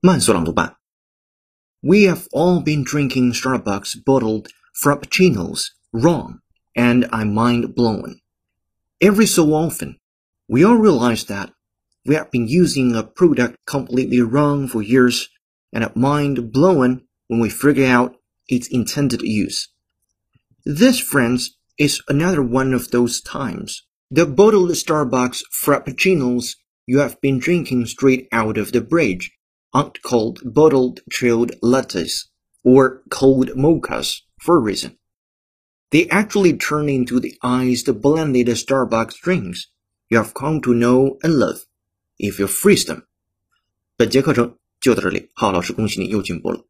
慢速朗读版。We have all been drinking Starbucks bottled frappuccinos wrong, and I'm mind blown. Every so often, we all realize that we have been using a product completely wrong for years and are mind blown when we figure out its intended use. This, friends, is another one of those times. The bottled Starbucks frappuccinos you have been drinking straight out of the fridge aren't called bottled chilled lattes or cold mochas for a reason. They actually turn into the iced blended Starbucks drinks you have come to know and love if you freeze them. 本节课程就到这里，浩老师恭喜你又进步了。